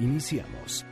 Iniciamos.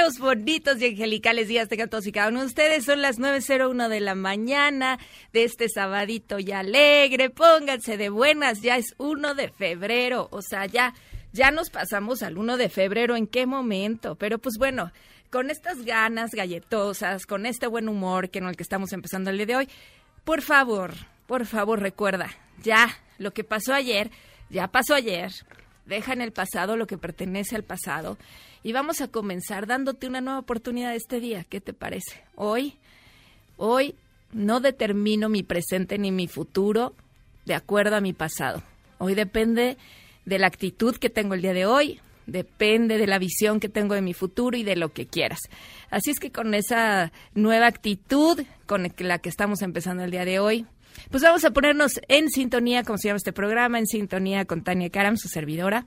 Buenos, bonitos y angelicales días tengan todos y cada uno de ustedes. Son las 9.01 de la mañana de este sabadito ya alegre. Pónganse de buenas, ya es 1 de febrero. O sea, ya, ya nos pasamos al 1 de febrero. ¿En qué momento? Pero pues bueno, con estas ganas galletosas, con este buen humor que en el que estamos empezando el día de hoy, por favor, por favor recuerda, ya lo que pasó ayer, ya pasó ayer. Deja en el pasado lo que pertenece al pasado y vamos a comenzar dándote una nueva oportunidad este día. ¿Qué te parece? Hoy, hoy no determino mi presente ni mi futuro de acuerdo a mi pasado. Hoy depende de la actitud que tengo el día de hoy, depende de la visión que tengo de mi futuro y de lo que quieras. Así es que con esa nueva actitud con la que estamos empezando el día de hoy, pues vamos a ponernos en sintonía, como se llama este programa, en sintonía con Tania Karam, su servidora.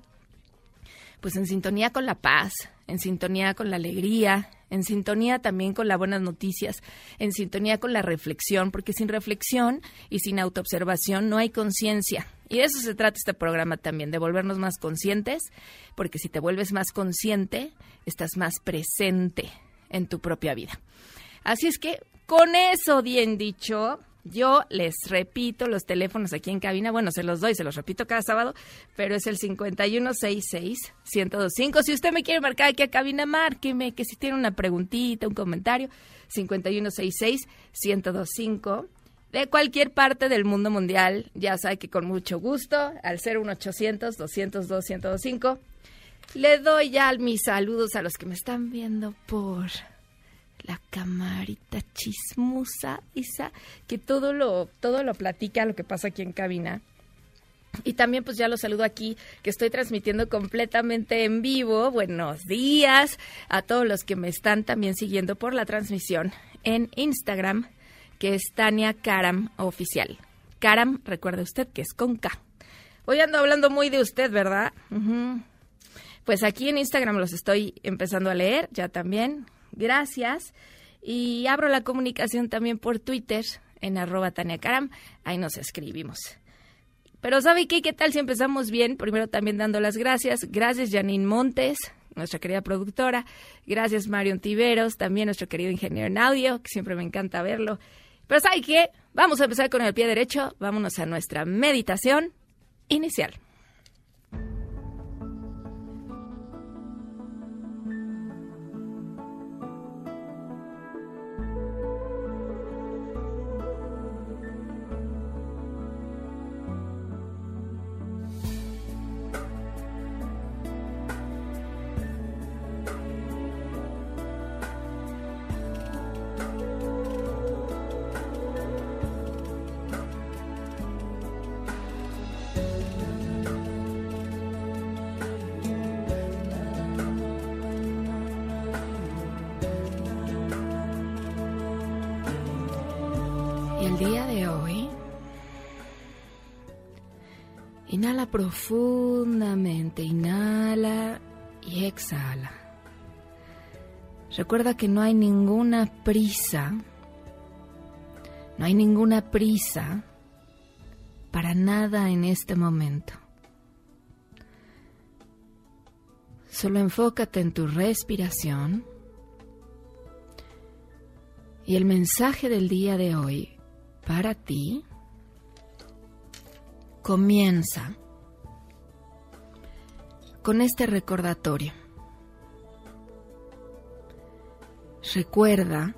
Pues en sintonía con la paz, en sintonía con la alegría, en sintonía también con las buenas noticias, en sintonía con la reflexión, porque sin reflexión y sin autoobservación no hay conciencia. Y de eso se trata este programa también, de volvernos más conscientes, porque si te vuelves más consciente, estás más presente en tu propia vida. Así es que, con eso bien dicho, yo les repito los teléfonos aquí en cabina. Bueno, se los doy, se los repito cada sábado, pero es el 5166-1025. Si usted me quiere marcar aquí a cabina, márqueme, que si tiene una preguntita, un comentario, 5166-1025. De cualquier parte del mundo mundial, ya sabe que con mucho gusto, al 01800-202-1025, le doy ya mis saludos a los que me están viendo por la camarita chismosa esa que todo lo todo lo platica lo que pasa aquí en cabina. Y también pues ya los saludo aquí que estoy transmitiendo completamente en vivo. Buenos días a todos los que me están también siguiendo por la transmisión en Instagram que es Tania Karam oficial. Karam recuerde usted que es con K. Hoy ando hablando muy de usted verdad pues aquí en Instagram los estoy empezando a leer ya también Gracias. Y abro la comunicación también por Twitter en arroba Tania Karam. Ahí nos escribimos. Pero ¿sabe qué? ¿Qué tal si empezamos bien? Primero también dando las gracias. Gracias Janine Montes, nuestra querida productora. Gracias Marion Tiveros, también nuestro querido ingeniero en audio, que siempre me encanta verlo. Pero ¿sabe qué? Vamos a empezar con el pie derecho. Vámonos a nuestra meditación inicial. Profundamente, inhala y exhala. Recuerda que no hay ninguna prisa, no hay ninguna prisa para nada en este momento. Solo enfócate en tu respiración y el mensaje del día de hoy para ti comienza con este recordatorio. Recuerda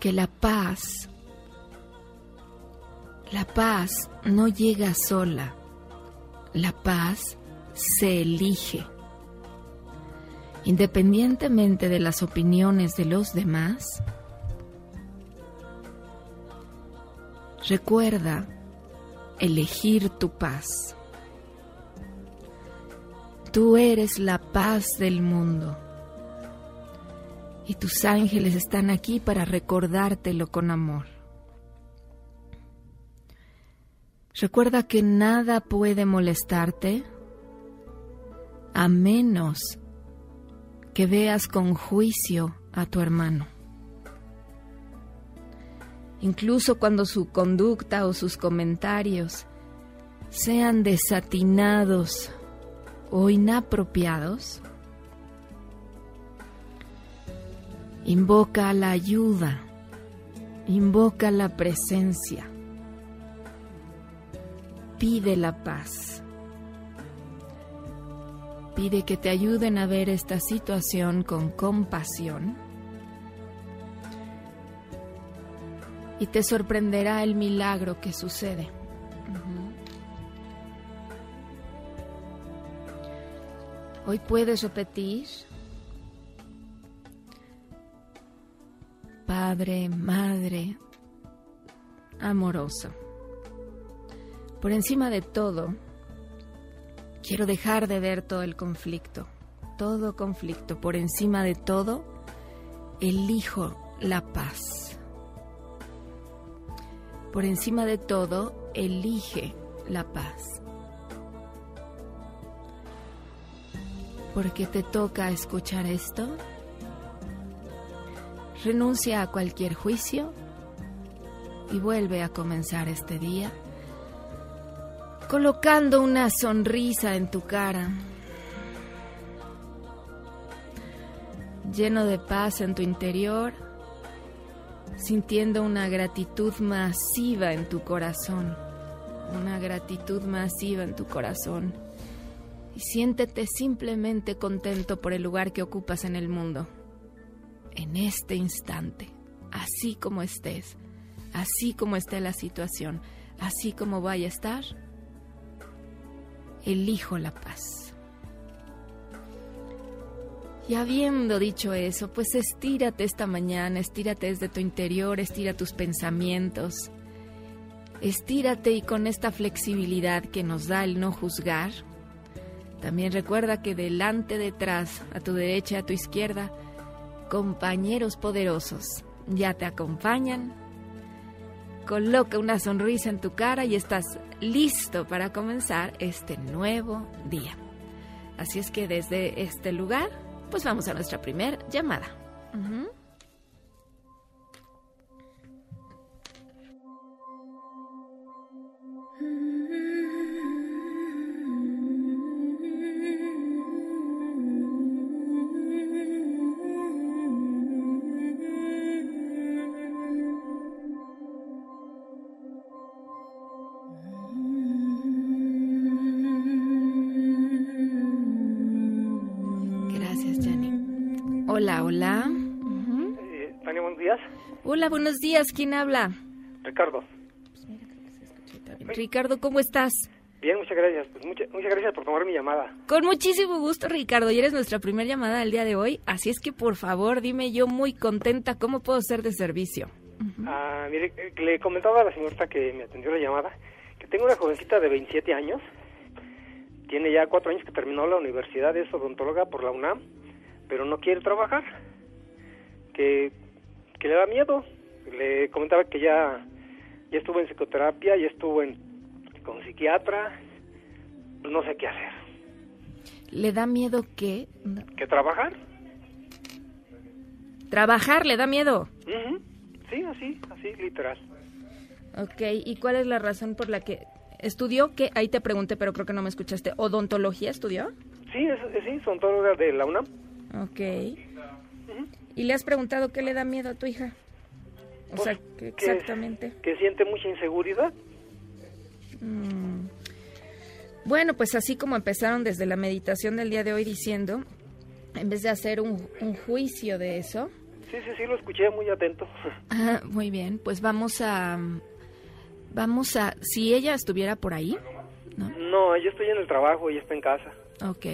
que la paz, la paz no llega sola, la paz se elige. Independientemente de las opiniones de los demás, recuerda elegir tu paz. Tú eres la paz del mundo. Y tus ángeles están aquí para recordártelo con amor. Recuerda que nada puede molestarte a menos que veas con juicio a tu hermano. Incluso cuando su conducta o sus comentarios sean desatinados o inapropiados, invoca la ayuda, invoca la presencia, pide la paz, pide que te ayuden a ver esta situación con compasión y te sorprenderá el milagro que sucede. Hoy puedes repetir, Padre, Madre, amoroso. Por encima de todo, quiero dejar de ver todo el conflicto, todo conflicto. Por encima de todo, elijo la paz. Por encima de todo, elige la paz. Porque te toca escuchar esto? Renuncia a cualquier juicio y vuelve a comenzar este día colocando una sonrisa en tu cara, lleno de paz en tu interior, sintiendo una gratitud masiva en tu corazón, una gratitud masiva en tu corazón y siéntete simplemente contento por el lugar que ocupas en el mundo. En este instante, así como estés, así como esté la situación, así como vaya a estar, elijo la paz. Y habiendo dicho eso, pues estírate esta mañana, estírate desde tu interior, estira tus pensamientos, estírate y con esta flexibilidad que nos da el no juzgar, también recuerda que delante, detrás, a tu derecha a tu izquierda, compañeros poderosos ya te acompañan. Coloca una sonrisa en tu cara y estás listo para comenzar este nuevo día. Así es que desde este lugar, pues vamos a nuestra primera llamada. Hola, buenos días. ¿Quién habla? Ricardo. Ricardo, ¿cómo estás? Bien, muchas gracias. Pues mucha- muchas gracias por tomar mi llamada. Con muchísimo gusto, Ricardo. Y eres nuestra primera llamada del día de hoy. Así es que, por favor, dime yo muy contenta cómo puedo ser de servicio. Ah, mire, le comentaba a la señorita que me atendió la llamada que tengo una jovencita de 27 años. Tiene ya cuatro años que terminó la universidad, es odontóloga por la UNAM, pero no quiere trabajar. Que, que le da miedo. Le comentaba que ya, ya estuvo en psicoterapia, ya estuvo en, con psiquiatra. No sé qué hacer. ¿Le da miedo qué? ¿Que trabajar? Trabajar, ¿le da miedo? Ujú. Sí, así, así, literal. Ok, ¿y cuál es la razón por la que estudió? Que ahí te pregunté, pero creo que no me escuchaste. ¿Odontología estudió? Sí, es, es- sí, odontóloga de la UNAM. Ok. ¿Y le has preguntado qué le da miedo a tu hija? O sea, ¿qué que- exactamente. Que siente mucha inseguridad. Mm. Bueno, pues así como empezaron desde la meditación del día de hoy diciendo, en vez de hacer un, un juicio de eso, Sí, sí, sí, lo escuché muy atento. ah, muy bien, pues vamos a, vamos a, si ella estuviera por ahí, ¿no? No, yo estoy en el trabajo y está en casa. Ok.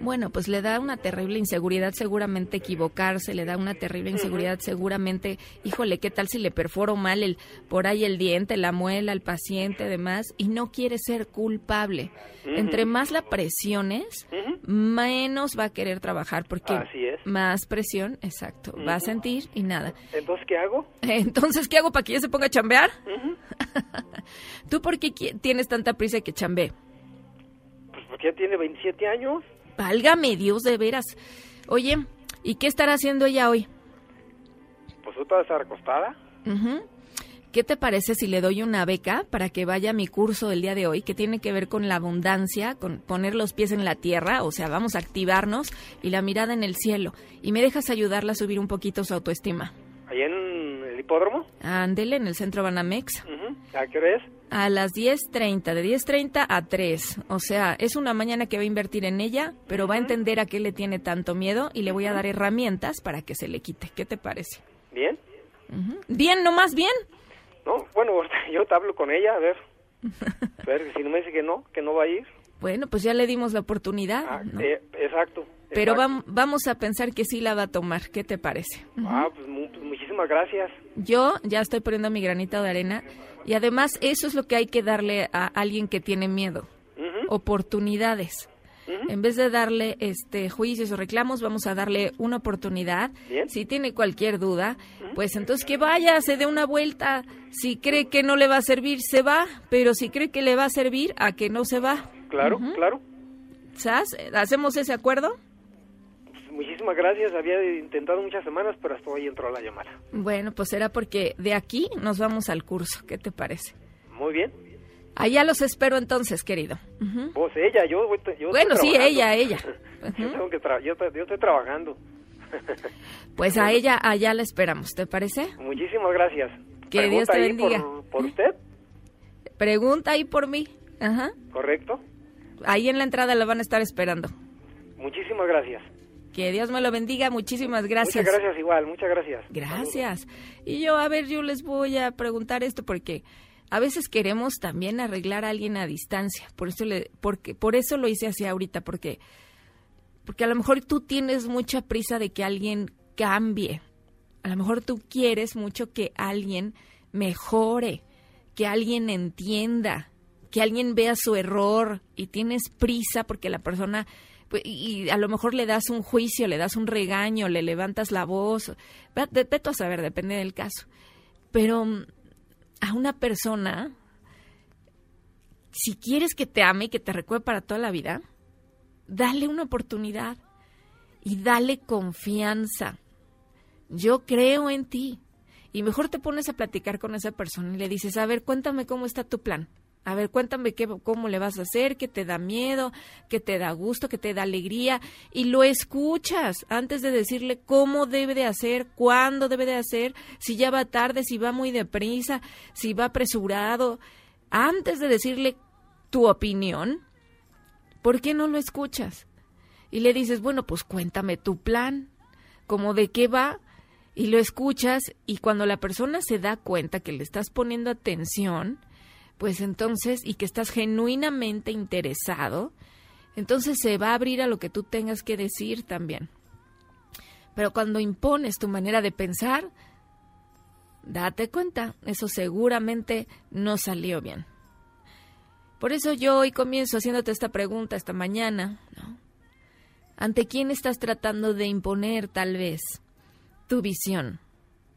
Bueno, pues le da una terrible inseguridad seguramente equivocarse, le da una terrible inseguridad seguramente, híjole, ¿qué tal si le perforo mal el por ahí el diente, la muela, al paciente, demás? Y no quiere ser culpable. Entre más la presiones, menos va a querer trabajar porque Así es. más presión, exacto, va a sentir y nada. Entonces, ¿qué hago? Entonces, ¿qué hago para que ella se ponga a chambear? ¿Tú por qué tienes tanta prisa que chambee? Porque ya tiene 27 años. Válgame Dios, de veras. Oye, ¿y qué estará haciendo ella hoy? Pues otra vez acostada. Ujú. ¿Qué te parece si le doy una beca para que vaya a mi curso del día de hoy, que tiene que ver con la abundancia, con poner los pies en la tierra, o sea, vamos a activarnos y la mirada en el cielo? Y me dejas ayudarla a subir un poquito su autoestima. Allá en el hipódromo. Ándele, en el centro Banamex. ¿A qué hora es? A las 10.30, de 10.30 a 3. O sea, es una mañana que va a invertir en ella, pero va a entender a qué le tiene tanto miedo y le voy a dar herramientas para que se le quite. ¿Qué te parece? ¿Bien? Bien, no más bien. No, bueno, yo te hablo con ella, a ver. A ver, si no me dice que no, que no va a ir. Bueno, pues ya le dimos la oportunidad. Ah, ¿no? eh, exacto. Pero exacto. vam- vamos a pensar que sí la va a tomar. ¿Qué te parece? Ah, pues, mu- pues muchísimas gracias. Yo ya estoy poniendo mi granito de arena y además eso es lo que hay que darle a alguien que tiene miedo. Oportunidades. En vez de darle este juicios o reclamos, vamos a darle una oportunidad. Bien. Si tiene cualquier duda, pues entonces que vaya, se dé una vuelta. Si cree que no le va a servir, se va, pero si cree que le va a servir, a que no se va. Claro, claro. ¿Sabes? ¿Hacemos ese acuerdo? Muchísimas gracias. Había intentado muchas semanas, pero hasta hoy entró la llamada. Bueno, pues será porque de aquí nos vamos al curso. ¿Qué te parece? Muy bien. Allá los espero entonces, querido. Vos, ella, yo, estoy Bueno, sí, ella, ella. yo, tengo que yo, yo estoy trabajando. Pues a ella allá la esperamos, ¿te parece? Muchísimas gracias. Que Dios te bendiga. Por, por usted, Pregunta ahí por mí. Ajá. ¿correcto? Ahí en la entrada la van a estar esperando. Muchísimas gracias. Que Dios me lo bendiga. Muchísimas gracias. Muchas gracias igual, muchas gracias. Gracias. Y yo, a ver, yo les voy a preguntar esto porque a veces queremos también arreglar a alguien a distancia. Por eso le, porque, por eso lo hice así ahorita, porque, porque a lo mejor tú tienes mucha prisa de que alguien cambie. A lo mejor tú quieres mucho que alguien mejore, que alguien entienda, que alguien vea su error y tienes prisa porque la persona y y a lo mejor le das un juicio, le das un regaño, le levantas la voz, vete a saber, depende del caso. Pero mm, a una persona, si quieres que te ame y que te recuerde para toda la vida, dale una oportunidad y dale confianza. Yo creo en ti. Y mejor te pones a platicar con esa persona y le dices, a ver, cuéntame cómo está tu plan. A ver, cuéntame qué, cómo le vas a hacer, qué te da miedo, qué te da gusto, qué te da alegría. Y lo escuchas antes de decirle cómo debe de hacer, cuándo debe de hacer, si ya va tarde, si va muy deprisa, si va apresurado. Antes de decirle tu opinión, ¿por qué no lo escuchas? Y le dices, bueno, pues cuéntame tu plan, como de qué va, y lo escuchas, y cuando la persona se da cuenta que le estás poniendo atención, pues entonces, y que estás genuinamente interesado, entonces se va a abrir a lo que tú tengas que decir también. Pero cuando impones tu manera de pensar, date cuenta, eso seguramente no salió bien. Por eso yo hoy comienzo haciéndote esta pregunta esta mañana, ¿no? ¿Ante quién estás tratando de imponer tal vez tu visión?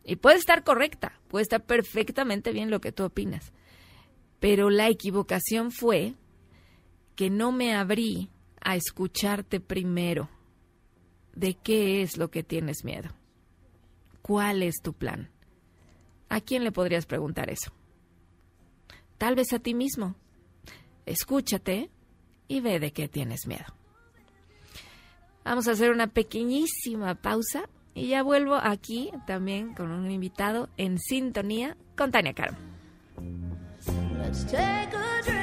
Y puede estar correcta, puede estar perfectamente bien lo que tú opinas. Pero la equivocación fue que no me abrí a escucharte primero. ¿De qué es lo que tienes miedo? ¿Cuál es tu plan? ¿A quién le podrías preguntar eso? tal vez a ti mismo. Escúchate y ve de qué tienes miedo. Vamos a hacer una pequeñísima pausa y ya vuelvo aquí también con un invitado en sintonía con Tania Caro. Let's take a drink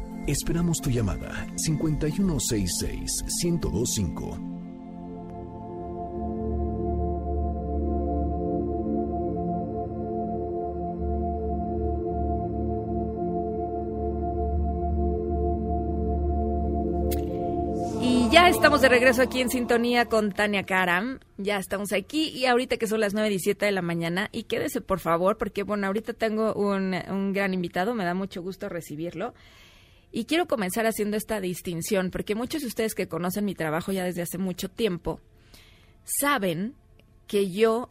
Esperamos tu llamada 5166-1025. Y ya estamos de regreso aquí en sintonía con Tania Karam. Ya estamos aquí y ahorita que son las 9.17 de la mañana. Y quédese por favor, porque bueno, ahorita tengo un, un gran invitado, me da mucho gusto recibirlo. Y quiero comenzar haciendo esta distinción, porque muchos de ustedes que conocen mi trabajo ya desde hace mucho tiempo, saben que yo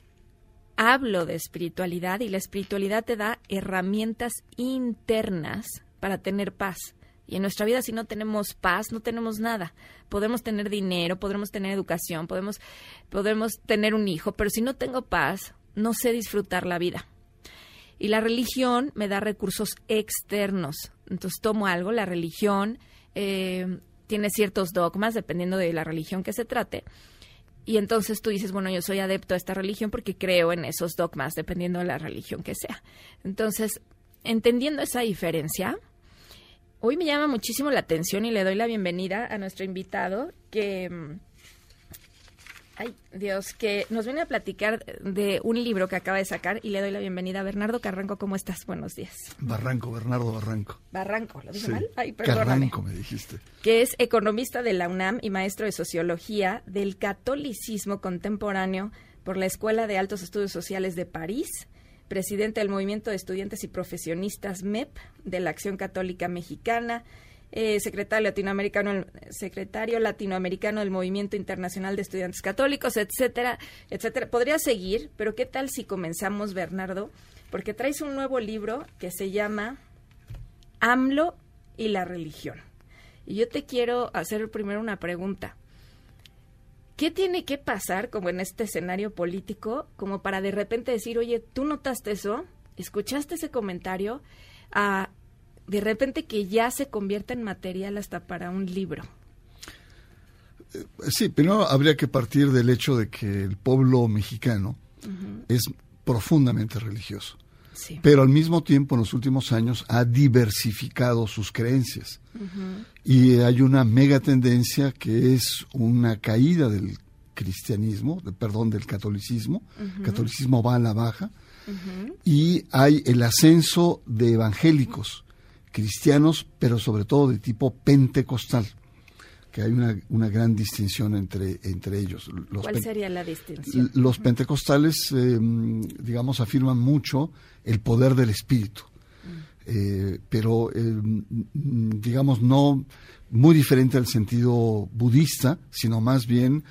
hablo de espiritualidad y la espiritualidad te da herramientas internas para tener paz. Y en nuestra vida si no tenemos paz, no tenemos nada. Podemos tener dinero, podremos tener educación, podemos, podemos tener un hijo, pero si no tengo paz, no sé disfrutar la vida. Y la religión me da recursos externos. Entonces tomo algo, la religión eh, tiene ciertos dogmas, dependiendo de la religión que se trate. Y entonces tú dices, bueno, yo soy adepto a esta religión porque creo en esos dogmas, dependiendo de la religión que sea. Entonces, entendiendo esa diferencia, hoy me llama muchísimo la atención y le doy la bienvenida a nuestro invitado que... Ay, Dios, que nos viene a platicar de un libro que acaba de sacar y le doy la bienvenida a Bernardo Carranco. ¿Cómo estás? Buenos días. Barranco, Bernardo Barranco. Barranco, ¿lo dije Sí. mal? Ay, perdóname. Carranco me dijiste. Que es economista de la UNAM y maestro de sociología del catolicismo contemporáneo por la Escuela de Altos Estudios Sociales de París, presidente del Movimiento de Estudiantes y Profesionistas MEP de la Acción Católica Mexicana, eh, secretario latinoamericano, secretario latinoamericano del Movimiento Internacional de Estudiantes Católicos, etcétera, etcétera. Podría seguir, pero ¿qué tal si comenzamos, Bernardo? Porque traes un nuevo libro que se llama AMLO y la religión. Y yo te quiero hacer primero una pregunta. ¿Qué tiene que pasar como en este escenario político como para de repente decir, oye, tú notaste eso, escuchaste ese comentario, a de repente que ya se convierta en material hasta para un libro? Sí, primero habría que partir del hecho de que el pueblo mexicano es profundamente religioso, Sí. pero al mismo tiempo en los últimos años ha diversificado sus creencias. Y hay una mega tendencia que es una caída del cristianismo, de- perdón, del catolicismo. El catolicismo va a la baja. Y hay el ascenso de evangélicos, cristianos, pero sobre todo de tipo pentecostal, que hay una, una gran distinción entre, entre ellos. Los ¿Cuál sería la distinción? los pentecostales, eh, digamos, afirman mucho el poder del espíritu, Eh, pero, eh, mm, digamos, no muy diferente al sentido budista, sino más bien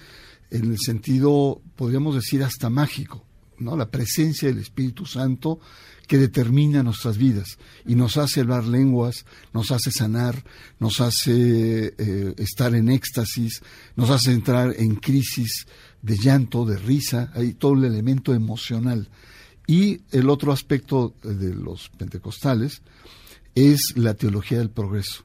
en el sentido, podríamos decir, hasta mágico, ¿no? La presencia del Espíritu Santo que determina nuestras vidas y nos hace hablar lenguas, nos hace sanar, nos hace eh, estar en éxtasis, nos hace entrar en crisis de llanto, de risa, hay todo el elemento emocional. Y el otro aspecto de los pentecostales es la teología del progreso.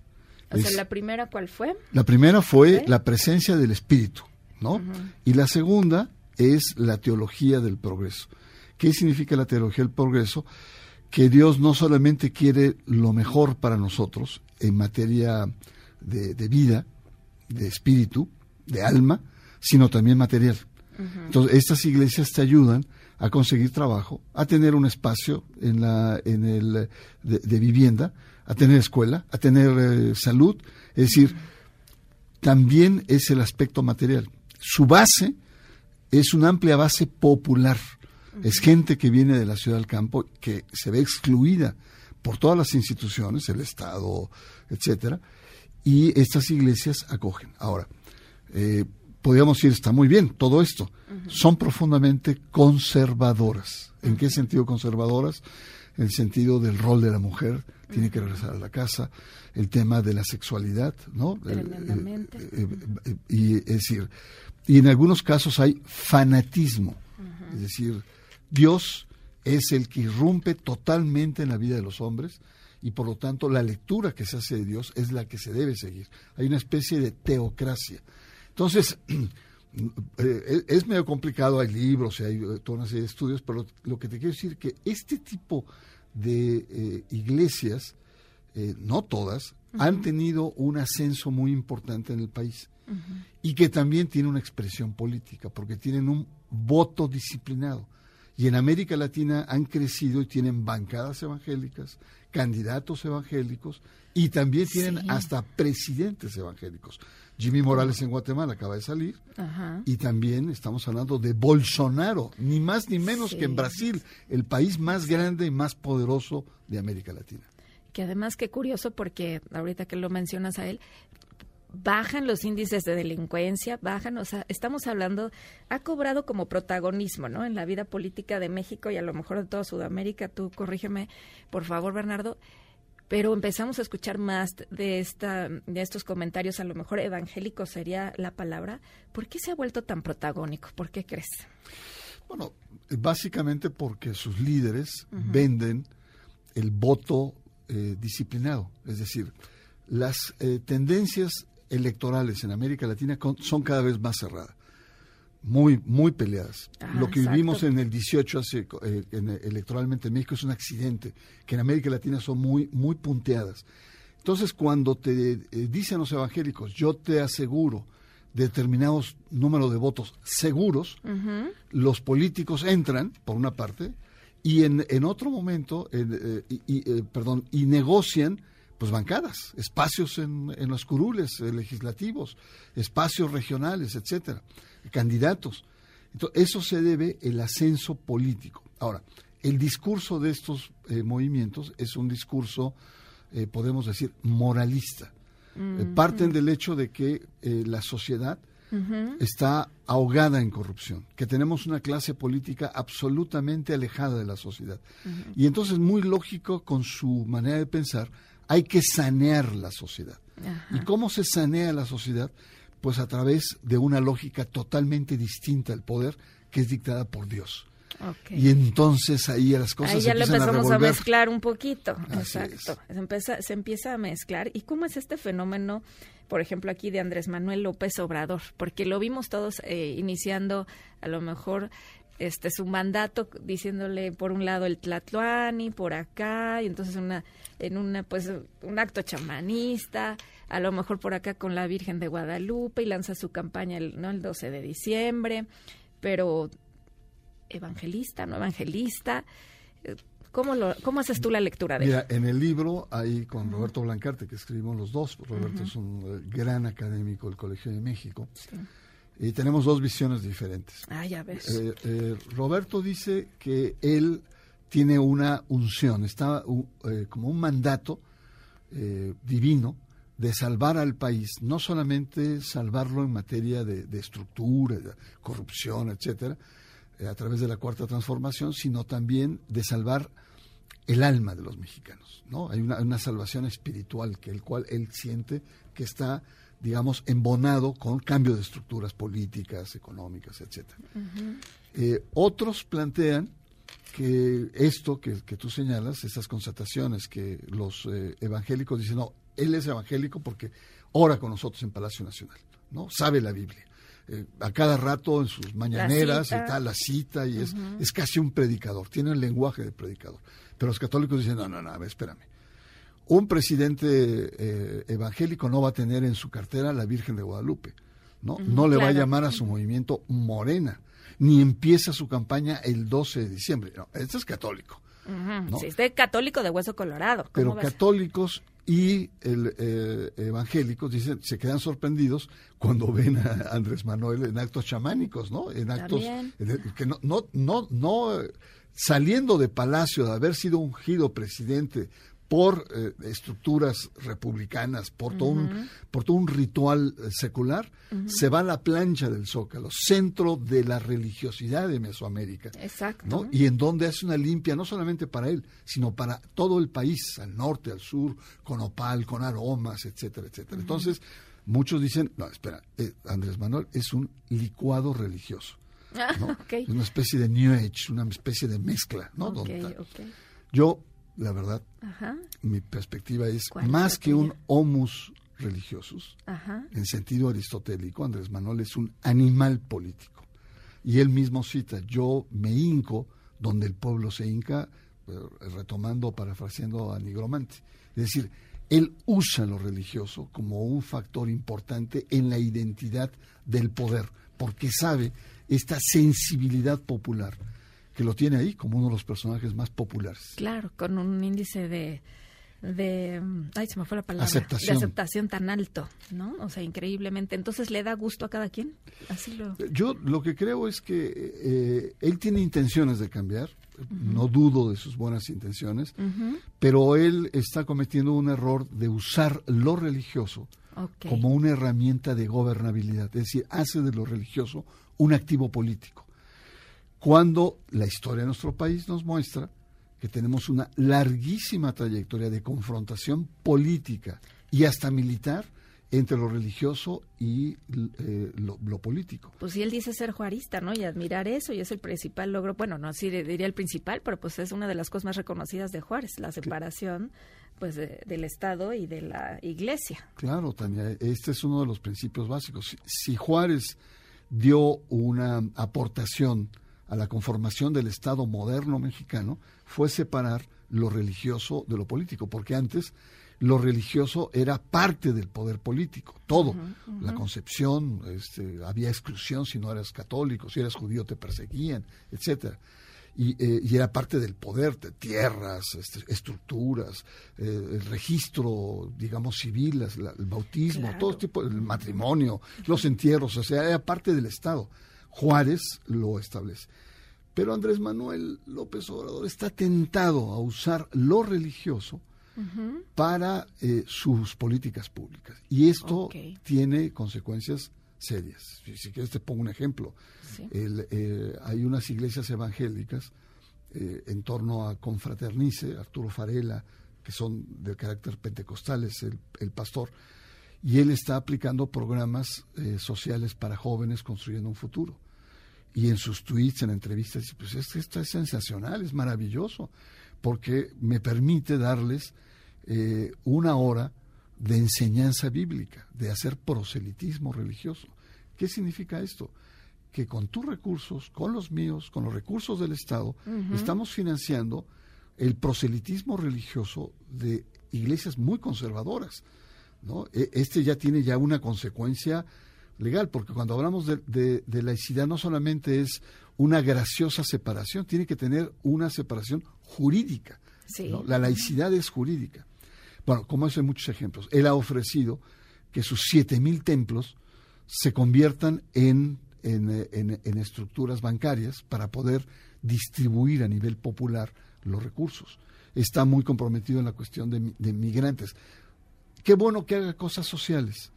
O sea, Es- la primera, ¿cuál fue? la primera fue la presencia del Espíritu, ¿no? Y la segunda es la teología del progreso. ¿Qué significa la teología del progreso? Que Dios no solamente quiere lo mejor para nosotros en materia de, de vida, de espíritu, de alma, sino también material. Entonces, estas iglesias te ayudan a conseguir trabajo, a tener un espacio en la, en el, de, de vivienda, a tener escuela, a tener eh, salud. Es decir, también es el aspecto material. Su base es una amplia base popular. Es gente que viene de la ciudad al campo, que se ve excluida por todas las instituciones, el Estado, etcétera, y estas iglesias acogen. Ahora, eh, podríamos decir, está muy bien todo esto. Son profundamente conservadoras. ¿En qué sentido conservadoras? En el sentido del rol de la mujer, tiene que regresar a la casa, el tema de la sexualidad, ¿no? Tremendamente. eh, eh, eh, y es decir, y en algunos casos hay fanatismo. Es decir, Dios es el que irrumpe totalmente en la vida de los hombres y por lo tanto la lectura que se hace de Dios es la que se debe seguir. Hay una especie de teocracia. Entonces, eh, es medio complicado, hay libros y hay eh, toda una serie de estudios, pero lo que te quiero decir es que este tipo de eh, iglesias, eh, no todas, han tenido un ascenso muy importante en el país y que también tiene una expresión política, porque tienen un voto disciplinado. Y en América Latina han crecido y tienen bancadas evangélicas, candidatos evangélicos y también tienen Sí. hasta presidentes evangélicos. Jimmy Morales en Guatemala acaba de salir Ajá. y también estamos hablando de Bolsonaro, ni más ni menos Sí. que en Brasil, el país más grande y más poderoso de América Latina. Que además qué curioso porque ahorita que lo mencionas a él, bajan los índices de delincuencia, bajan, o sea, estamos hablando, ha cobrado como protagonismo, ¿no? En la vida política de México y a lo mejor de toda Sudamérica, tú corrígeme, por favor, Bernardo, pero empezamos a escuchar más de esta de estos comentarios, a lo mejor evangélico sería la palabra. ¿Por qué se ha vuelto tan protagónico? ¿Por qué crees? Bueno, básicamente porque sus líderes venden el voto eh, disciplinado. Es decir, las eh, tendencias electorales en América Latina con- son cada vez más cerradas, muy, muy peleadas. Ajá, Lo que exacto. vivimos en el 18 hace, eh, en- electoralmente en México es un accidente, que en América Latina son muy, muy punteadas. Entonces, cuando te dicen los evangélicos, yo te aseguro determinados números de votos seguros, los políticos entran, por una parte, y en, en otro momento, en, eh, y, eh, perdón, y negocian pues bancadas, espacios en, en los curules eh, legislativos, espacios regionales, etcétera, candidatos. Entonces, eso se debe el ascenso político. Ahora, el discurso de estos eh, movimientos es un discurso, eh, podemos decir, moralista. Eh, parten del hecho de que eh, la sociedad está ahogada en corrupción, que tenemos una clase política absolutamente alejada de la sociedad. Y entonces, muy lógico con su manera de pensar, hay que sanear la sociedad. ¿Y cómo se sanea la sociedad? Pues a través de una lógica totalmente distinta al poder, que es dictada por Dios. Y entonces ahí las cosas Ahí se ya lo empiezan a empezamos a, revolver. mezclar un poquito. Así Exacto. Se empieza, se empieza a mezclar. ¿Y cómo es este fenómeno, por ejemplo, aquí de Andrés Manuel López Obrador? Porque lo vimos todos eh, iniciando, a lo mejor, este su mandato diciéndole por un lado el Tlatuani, por acá, y entonces una en una pues un acto chamanista, a lo mejor por acá con la Virgen de Guadalupe y lanza su campaña el, ¿no? el 12 de diciembre, pero evangelista, no evangelista. ¿Cómo, lo, ¿Cómo haces tú la lectura de Mira, eso? en el libro, ahí con Roberto Blancarte, que escribimos los dos, Roberto es un eh, gran académico del Colegio de México, y tenemos dos visiones diferentes. Ah, ya ves. Eh, eh, Roberto dice que él tiene una unción, está eh, como un mandato divino de salvar al país, no solamente salvarlo en materia de, de estructura, de corrupción, etcétera, a través de la cuarta transformación, sino también de salvar el alma de los mexicanos, ¿no? Hay una, una salvación espiritual que el cual él siente que está, digamos, embonado con cambio de estructuras políticas, económicas, etcétera. Eh, otros plantean que esto que, que tú señalas, esas constataciones que los eh, evangélicos dicen, no, él es evangélico porque ora con nosotros en Palacio Nacional, ¿no? Sabe la Biblia. Eh, a cada rato en sus mañaneras y tal, la cita, y es, es casi un predicador, tiene el lenguaje de predicador. Pero los católicos dicen, no, no, no, a ver, espérame. Un presidente eh, evangélico no va a tener en su cartera la Virgen de Guadalupe, ¿no? no le va a llamar a su movimiento Morena, ni empieza su campaña el 12 de diciembre. No, este es católico. Sí, es de católico de hueso colorado. ¿Cómo Pero católicos y el, eh, evangélicos dicen, se quedan sorprendidos cuando ven a Andrés Manuel en actos chamánicos, ¿no? En actos que no, no, no, no eh, saliendo de Palacio de haber sido ungido presidente por eh, estructuras republicanas, por todo, un, por todo un ritual eh, secular, se va a la plancha del Zócalo, centro de la religiosidad de Mesoamérica. Exacto. ¿no? Y en donde hace una limpia no solamente para él, sino para todo el país, al norte, al sur, con opal, con aromas, etcétera, etcétera. Entonces, muchos dicen, no, espera, eh, Andrés Manuel es un licuado religioso. Ah, una especie de New Age, una especie de mezcla, ¿no? Donde-. Yo, la verdad, Ajá, mi perspectiva es ¿Cuál es más que un homus religiosus, ajá. en sentido aristotélico, Andrés Manuel es un animal político. Y él mismo cita, yo me hinco donde el pueblo se hinca, eh, retomando, parafraseando a Nigromante. Es decir, él usa lo religioso como un factor importante en la identidad del poder, porque sabe esta sensibilidad popular, que lo tiene ahí como uno de los personajes más populares. Claro, con un índice de, de, mm, ay, se me fue la palabra, Aceptación. de aceptación tan alto, ¿no? O sea, increíblemente. Entonces, ¿le da gusto a cada quien? Así lo... Yo lo que creo es que eh, él tiene intenciones de cambiar, no dudo de sus buenas intenciones, pero él está cometiendo un error de usar lo religioso como una herramienta de gobernabilidad, es decir, hace de lo religioso un activo político. Cuando la historia de nuestro país nos muestra que tenemos una larguísima trayectoria de confrontación política y hasta militar entre lo religioso y eh, lo- lo político. Pues sí, él dice ser juarista, ¿no? Y admirar eso, y es el principal logro, bueno, no sí diría el principal, pero pues es una de las cosas más reconocidas de Juárez, la separación pues de- del Estado y de la Iglesia. Claro, Tania, este es uno de los principios básicos. Si, si Juárez dio una aportación a la conformación del Estado moderno mexicano, fue separar lo religioso de lo político, porque antes lo religioso era parte del poder político, todo. La concepción, este, había exclusión si no eras católico, si eras judío te perseguían, etcétera. Y, eh, y era parte del poder, de tierras, este, estructuras, eh, el registro, digamos, civil, la- el bautismo, Claro. todo tipo, el matrimonio, los entierros, o sea, era parte del Estado. Juárez lo establece. Pero Andrés Manuel López Obrador está tentado a usar lo religioso para eh, sus políticas públicas. Y esto tiene consecuencias serias. Si, si quieres te pongo un ejemplo. Sí. El, eh, hay unas iglesias evangélicas eh, en torno a Confraternice, Arturo Farela, que son de carácter pentecostal, es el, el pastor, y él está aplicando programas eh, sociales para jóvenes construyendo un futuro. Y en sus tweets, en entrevistas, dice, pues es- esto es sensacional, es maravilloso, porque me permite darles eh, una hora de enseñanza bíblica, de hacer proselitismo religioso. ¿Qué significa esto? Que con tus recursos, con los míos, con los recursos del Estado, estamos financiando el proselitismo religioso de iglesias muy conservadoras. ¿no? E- Este ya tiene ya una consecuencia legal, porque cuando hablamos de, de- de laicidad no solamente es una graciosa separación, tiene que tener una separación jurídica. Sí. ¿no? La laicidad es jurídica. Bueno, como eso hay muchos ejemplos. Él ha ofrecido que sus siete mil templos se conviertan en, en, en- en estructuras bancarias para poder distribuir a nivel popular los recursos. Está muy comprometido en la cuestión de migrantes. Qué bueno que haga cosas sociales,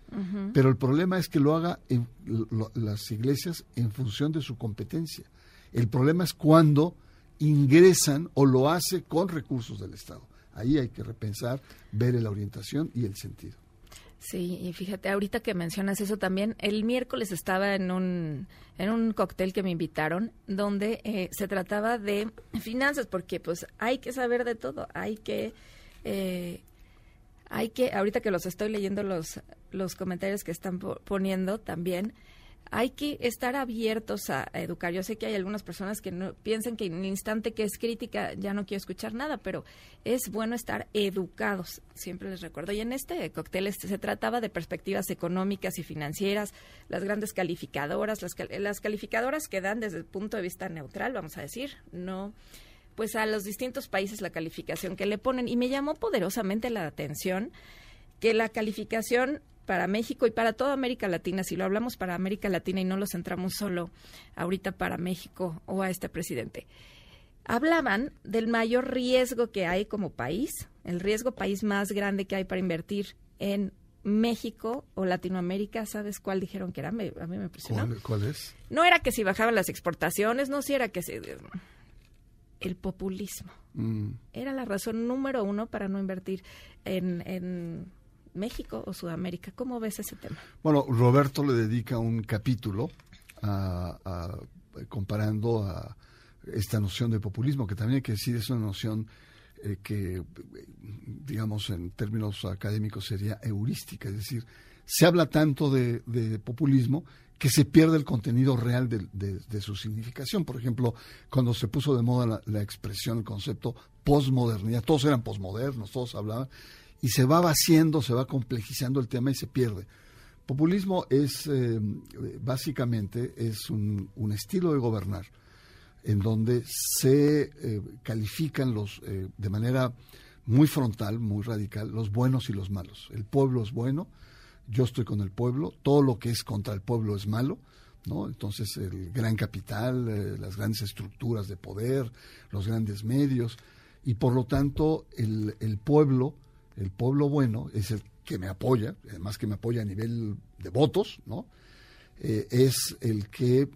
pero el problema es que lo haga en lo- las iglesias en función de su competencia. El problema es cuando ingresan o lo hace con recursos del Estado. Ahí hay que repensar, ver la orientación y el sentido. Sí, y fíjate, ahorita que mencionas eso también, el miércoles estaba en un, en un cóctel que me invitaron donde eh, se trataba de finanzas, porque pues hay que saber de todo, hay que, eh, hay que, ahorita que los estoy leyendo los, los comentarios que están po- poniendo también, hay que estar abiertos a, educar. Yo sé que hay algunas personas que no piensan que en el instante que es crítica ya no quiero escuchar nada, pero es bueno estar educados, siempre les recuerdo. Y en este cóctel este, se trataba de perspectivas económicas y financieras, las grandes calificadoras, las, las calificadoras que dan desde el punto de vista neutral, vamos a decir, no pues a los distintos países la calificación que le ponen. Y me llamó poderosamente la atención que la calificación para México y para toda América Latina, si lo hablamos para América Latina y no lo centramos solo ahorita para México o a este presidente, hablaban del mayor riesgo que hay como país, el riesgo país más grande que hay para invertir en México o Latinoamérica, ¿sabes cuál dijeron que era? Me- a mí me impresionó. ¿Cuál, cuál es? No era que si bajaban las exportaciones, no si era que se... El populismo. Mm, Era la razón número uno para no invertir en, en México o Sudamérica. ¿Cómo ves ese tema? Bueno, Roberto le dedica un capítulo a, a- comparando a esta noción de populismo, que también hay que decir es una noción eh, que, digamos, en términos académicos sería heurística, es decir, se habla tanto de, de populismo que se pierde el contenido real de, de- su significación. Por ejemplo, cuando se puso de moda la, la expresión, el concepto posmodernidad, todos eran posmodernos, todos hablaban, y se va vaciando, se va complejizando el tema y se pierde. Populismo es, eh, básicamente, es un, un estilo de gobernar en donde se eh, califican los, eh, de manera muy frontal, muy radical, los buenos y los malos. El pueblo es bueno, yo estoy con el pueblo, todo lo que es contra el pueblo es malo, ¿no? Entonces el gran capital, eh, las grandes estructuras de poder, los grandes medios, y por lo tanto el, el pueblo, el pueblo bueno, es el que me apoya, además que me apoya a nivel de votos, ¿no? Eh, es el que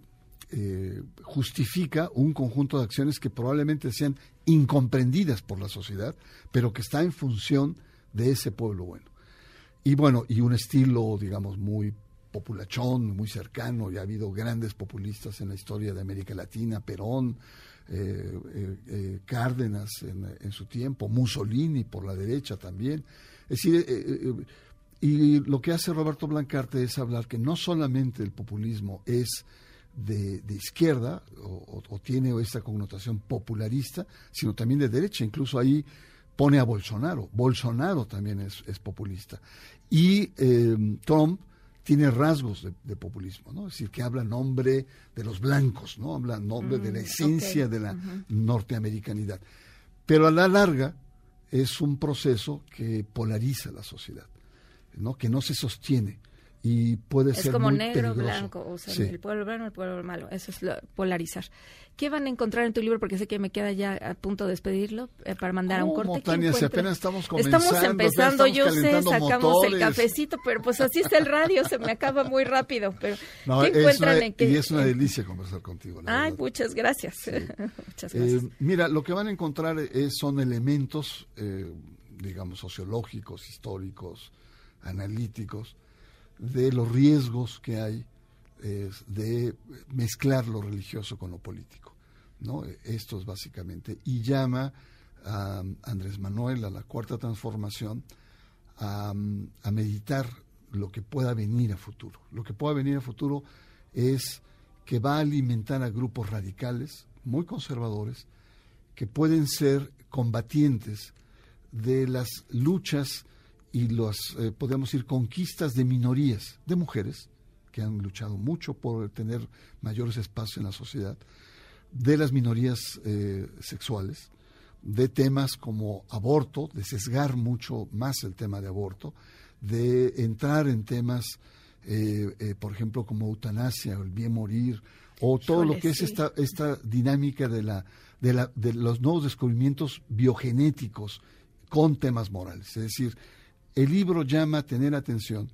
eh, justifica un conjunto de acciones que probablemente sean incomprendidas por la sociedad, pero que está en función de ese pueblo bueno. Y bueno, y un estilo, digamos, muy populachón, muy cercano, y ha habido grandes populistas en la historia de América Latina, Perón, eh, eh, eh, Cárdenas en, su tiempo, Mussolini por la derecha también. Es decir, y lo que hace Roberto Blancarte es hablar que no solamente el populismo es de, de izquierda o, o- o tiene esta connotación popularista, sino también de derecha. Incluso ahí pone a Bolsonaro. Bolsonaro también es, es populista. Y eh, Trump tiene rasgos de, de populismo, ¿no? Es decir, que habla nombre de los blancos, ¿no? Habla en nombre de la esencia ok. de la norteamericanidad. Pero a la larga es un proceso que polariza la sociedad, ¿no? Que no se sostiene y puede Es ser como muy negro, peligroso. blanco, o sea, Sí. el pueblo bueno, el pueblo malo. Eso es lo, polarizar. ¿Qué van a encontrar en tu libro? Porque sé que me queda ya a punto de despedirlo eh, para mandar a un ¿Cómo, corte. ¿Qué Tania? Si encuentran? apenas estamos empezando, yo sé, sacamos el cafecito, pero pues así está el radio, se me acaba muy rápido. Pero No, ¿qué es encuentran una- en qué? y es una delicia conversar contigo. la Ay, verdad. muchas gracias. muchas gracias. Eh, mira, lo que van a encontrar es, son elementos, eh, digamos, sociológicos, históricos, analíticos, de los riesgos que hay de mezclar lo religioso con lo político. ¿no? Esto es básicamente. Y llama a Andrés Manuel, a la cuarta transformación, a meditar lo que pueda venir a futuro. Lo que pueda venir a futuro es que va a alimentar a grupos radicales, muy conservadores, que pueden ser combatientes de las luchas y las, eh, podemos decir, conquistas de minorías, de mujeres, que han luchado mucho por tener mayores espacios en la sociedad, de las minorías eh, sexuales, de temas como aborto, de sesgar mucho más el tema de aborto, de entrar en temas, eh, eh, por ejemplo, como eutanasia o el bien morir, o todo lo que es sí. esta, esta dinámica de, la, de, la, de los nuevos descubrimientos biogenéticos con temas morales. Es decir, el libro llama a tener atención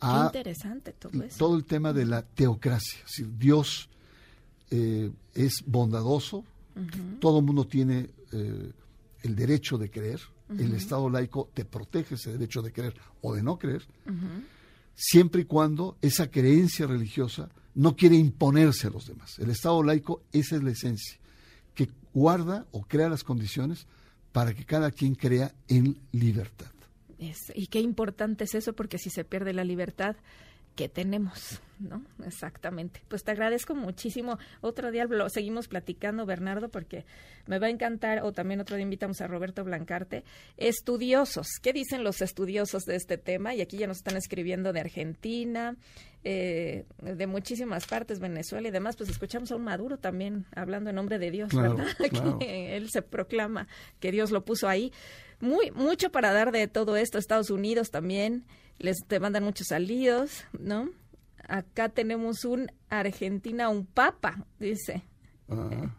a interesante todo eso. todo el tema de la teocracia. Es decir, Dios eh, es bondadoso, todo el mundo tiene eh, el derecho de creer, el Estado laico te protege ese derecho de creer o de no creer, siempre y cuando esa creencia religiosa no quiere imponerse a los demás. El Estado laico, esa es la esencia, que guarda o crea las condiciones para que cada quien crea en libertad. Es- y qué importante es eso, porque si se pierde la libertad, ¿qué tenemos? ¿No? Exactamente. Pues te agradezco muchísimo. Otro día lo seguimos platicando, Bernardo, porque me va a encantar, o también otro día invitamos a Roberto Blancarte. Estudiosos, ¿qué dicen los estudiosos de este tema? Y aquí ya nos están escribiendo de Argentina, eh, de muchísimas partes, Venezuela y demás. Pues escuchamos a un Maduro también hablando en nombre de Dios, Claro, ¿verdad? claro. Que él se proclama que Dios lo puso ahí. Muy, mucho para dar de todo esto. Estados Unidos también les te mandan muchos salidos, ¿no? Acá tenemos un Argentina, un papa, dice. Ah,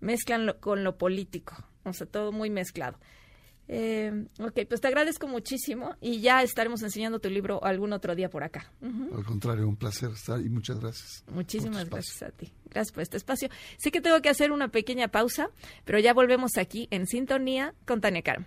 Mezclan lo- con lo político. O sea, todo muy mezclado. Eh, ok, pues te agradezco muchísimo y ya estaremos enseñando tu libro algún otro día por acá. Al contrario, un placer estar y muchas gracias. Muchísimas gracias a ti. Gracias por este espacio. Sí que tengo que hacer una pequeña pausa, pero ya volvemos aquí en sintonía con Tania Karam.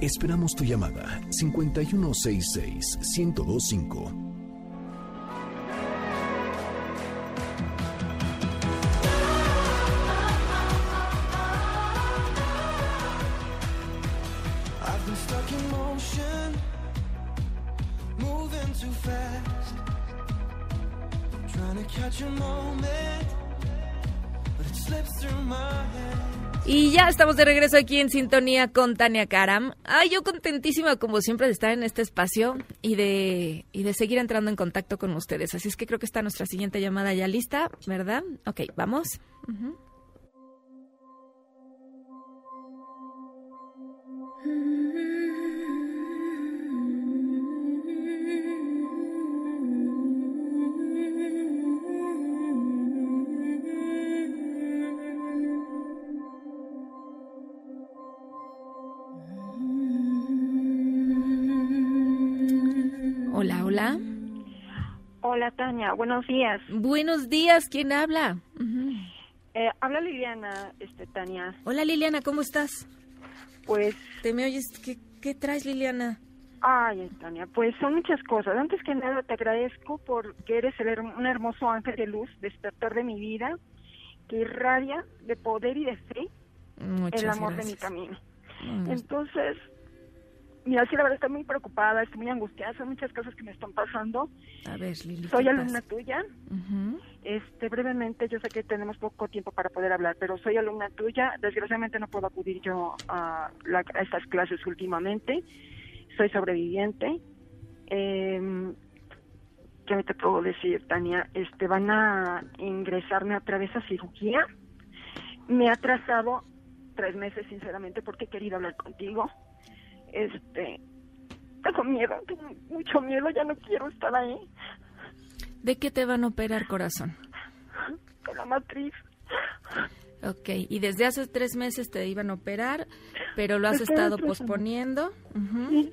Esperamos tu llamada 5166-1025. I've been stuck in motion, moving too fast, trying to catch a moment, but. Y ya estamos de regreso aquí en sintonía con Tania Karam. Ay, yo contentísima como siempre de estar en este espacio y de, y de seguir entrando en contacto con ustedes. Así es que creo que está nuestra siguiente llamada ya lista, ¿verdad? Ok, vamos. Hola Tania, buenos días. Buenos días, ¿quién habla? Ujú. Eh, habla Liliana, este Tania. Hola Liliana, ¿cómo estás? Pues, ¿Te me oyes? ¿Qué, qué traes Liliana? ay Tania, pues son muchas cosas. Antes que nada te agradezco porque eres el her- un hermoso ángel de luz, despertar de mi vida, que irradia de poder y de fe Muchas el amor de gracias. mi camino. Entonces, mira, sí, la verdad estoy muy preocupada, estoy muy angustiada, son muchas cosas que me están pasando. A ver, Lili. Soy ¿qué alumna pasa? tuya. Este, brevemente, yo sé que tenemos poco tiempo para poder hablar, pero soy alumna tuya. Desgraciadamente no puedo acudir yo a, la- a estas clases últimamente. Soy sobreviviente. Eh, ¿Qué te puedo decir, Tania? Este, van a ingresarme otra vez a cirugía. Me ha atrasado tres meses, sinceramente, porque he querido hablar contigo. Este, tengo miedo, tengo mucho miedo, ya no quiero estar ahí. ¿De qué te van a operar, corazón? Con la matriz. Ok, y desde hace tres meses te iban a operar, pero lo has Estoy estado posponiendo. Sí.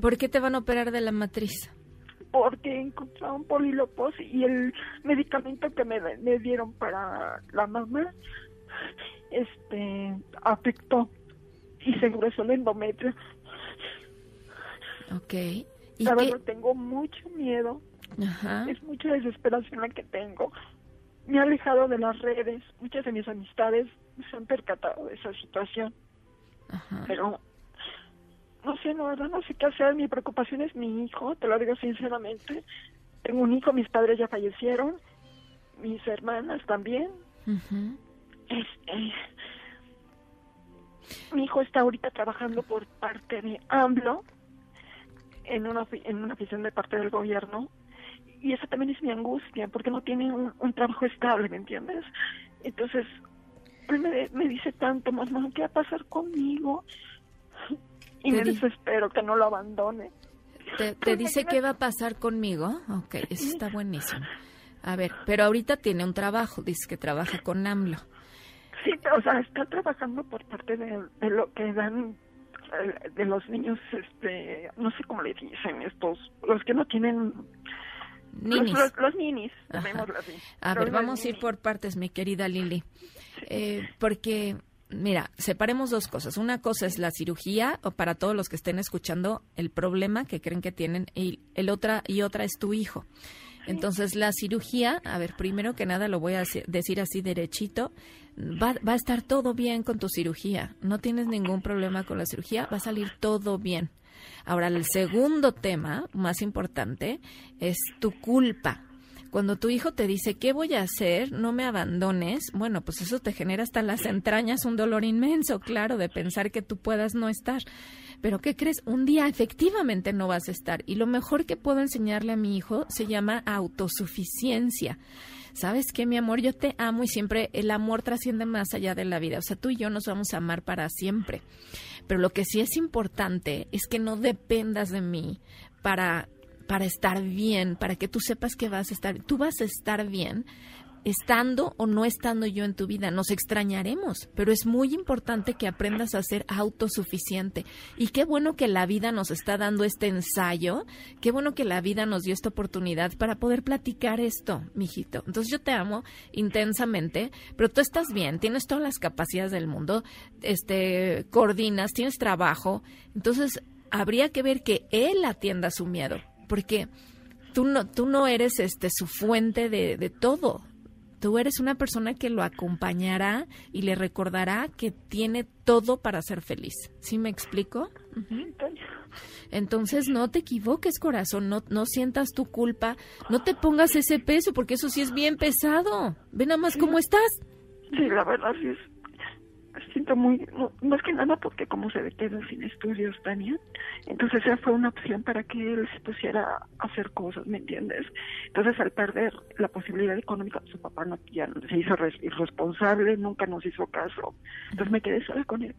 ¿Por qué te van a operar de la matriz? porque encontraron polilopos y el medicamento que me, me dieron para la mamá este afectó y se engrosó el endometrio. Ok. ¿Y La verdad tengo mucho miedo, Ajá. es mucha desesperación la que tengo. Me he alejado de las redes, muchas de mis amistades se han percatado de esa situación, Ajá. pero no sé, la verdad no sé qué hacer. Mi preocupación es mi hijo, te lo digo sinceramente. Tengo un hijo, mis padres ya fallecieron, mis hermanas también. Ujú. Este, mi hijo está ahorita trabajando por parte de AMLO en una, en una oficina de parte del gobierno y esa también es mi angustia porque no tiene un, un trabajo estable, ¿me entiendes? Entonces, él me, me dice tanto, mamá, ¿qué va a pasar conmigo? y me desespero que no lo abandone. ¿Te, te dice qué va a pasar conmigo? Ok, eso está buenísimo. A ver, pero ahorita tiene un trabajo, dice que trabaja con AMLO. Sí, o sea, está trabajando por parte de, de lo que dan eh, de los niños, este, no sé cómo le dicen estos, los que no tienen... Ninis. Los, los, los ninis, así. A Los ver, vamos a ir por partes, mi querida Lili. Eh, porque, mira, separemos dos cosas. Una cosa es la cirugía, o para todos los que estén escuchando, el problema que creen que tienen, y, el otra, y otra es tu hijo. Entonces, la cirugía, a ver, primero que nada lo voy a decir así derechito, va, va a estar todo bien con tu cirugía. No tienes ningún problema con la cirugía, va a salir todo bien. Ahora, el segundo tema, más importante, es tu culpa. Cuando tu hijo te dice, ¿qué voy a hacer? No me abandones. Bueno, pues eso te genera hasta las entrañas un dolor inmenso, claro, de pensar que tú puedas no estar. Pero ¿qué crees? Un día efectivamente no vas a estar. Y lo mejor que puedo enseñarle a mi hijo se llama autosuficiencia. ¿Sabes qué, mi amor? Yo te amo y siempre el amor trasciende más allá de la vida. O sea, tú y yo nos vamos a amar para siempre. Pero lo que sí es importante es que no dependas de mí para para estar bien, para que tú sepas que vas a estar, tú vas a estar bien estando o no estando yo en tu vida. Nos extrañaremos, pero es muy importante que aprendas a ser autosuficiente. Y qué bueno que la vida nos está dando este ensayo, qué bueno que la vida nos dio esta oportunidad para poder platicar esto, mijito. Entonces yo te amo intensamente, pero tú estás bien, tienes todas las capacidades del mundo, este, coordinas, tienes trabajo. Entonces habría que ver que él atienda su miedo, porque tú no, tú no eres este su fuente de, de todo. Tú eres una persona que lo acompañará y le recordará que tiene todo para ser feliz. ¿Sí me explico? Entonces no te equivoques, corazón, no, no sientas tu culpa, no te pongas ese peso, porque eso sí es bien pesado. Ve nada más cómo estás. Sí, la verdad sí es, muy, más que nada porque como se ve queda sin estudios, Tania, entonces esa fue una opción para que él se pusiera a hacer cosas, ¿me entiendes? Entonces al perder la posibilidad económica, su papá no, ya se hizo res- irresponsable, nunca nos hizo caso, entonces me quedé sola con él.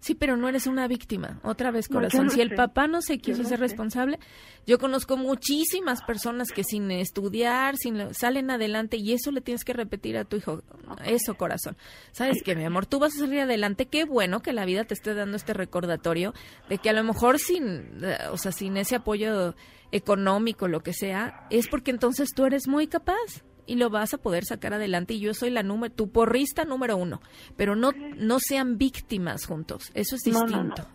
Sí, pero no eres una víctima. Otra vez, corazón. si el sé. papá no se quiso Yo ser responsable, yo conozco muchísimas personas que sin estudiar, sin salen adelante y eso le tienes que repetir a tu hijo. Eso, corazón. ¿Sabes qué, mi amor? Tú vas a salir adelante. Qué bueno que la vida te esté dando este recordatorio de que a lo mejor sin, eh, o sea, sin ese apoyo económico, lo que sea, es porque entonces tú eres muy capaz y lo vas a poder sacar adelante y yo soy la número tu porrista número uno pero no no sean víctimas juntos eso es No, no, no. distinto.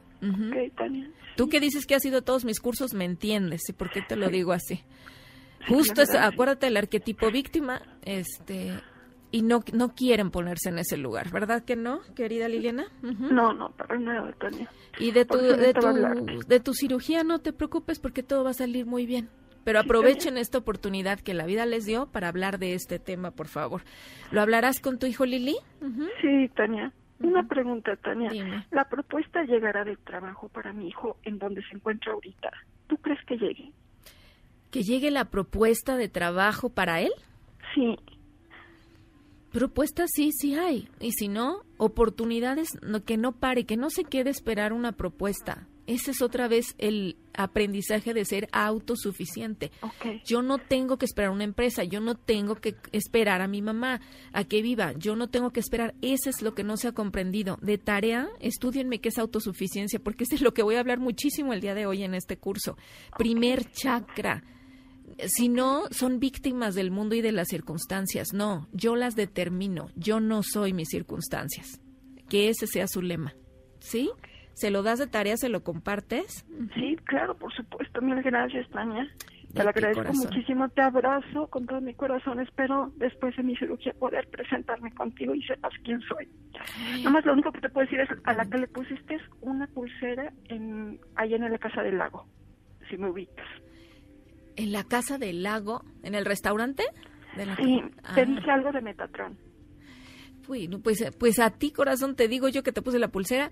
Tú que dices que has ido a todos mis cursos, me entiendes. ¿Y por qué te lo digo así? Sí, Justo es, acuérdate del arquetipo víctima, este, y no, no quieren ponerse en ese lugar, ¿verdad que no, querida Liliana? No, no, para nada, Tania. Y de tu, de, tu, de tu cirugía no te preocupes porque todo va a salir muy bien. Pero aprovechen esta oportunidad que la vida les dio para hablar de este tema, por favor. ¿Lo hablarás con tu hijo Lili? Sí, Tania. Una pregunta, Tania. Dime. La propuesta llegará de trabajo para mi hijo en donde se encuentra ahorita. ¿Tú crees que llegue? Que llegue la propuesta de trabajo para él. Sí, Propuestas sí, sí hay. Y si no, oportunidades no, que no pare, que no se quede esperar una propuesta. Ese es otra vez el aprendizaje de ser autosuficiente. Yo no tengo que esperar una empresa, yo no tengo que esperar a mi mamá a que viva, yo no tengo que esperar. Ese es lo que no se ha comprendido. De tarea, estudienme qué es autosuficiencia, porque ese es lo que voy a hablar muchísimo el día de hoy en este curso. Primer chakra. Si no, son víctimas del mundo y de las circunstancias. No, yo las determino. Yo no soy mis circunstancias. Que ese sea su lema. ¿Sí? ¿Se lo das de tarea? ¿Se lo compartes? Sí, claro, por supuesto. Mil gracias, Tania. Te lo agradezco corazón. muchísimo. Te abrazo con todo mi corazón. Espero después de mi cirugía poder presentarme contigo y sepas quién soy. Nomás lo único que te puedo decir es a la que le pusiste una pulsera en, allá en la Casa del Lago, si me ubicas. ¿En la casa del lago? ¿En el restaurante? De la- Sí, Ah. te dije algo de Metatron. Uy, no, pues, pues a ti, corazón, te digo yo que te puse la pulsera.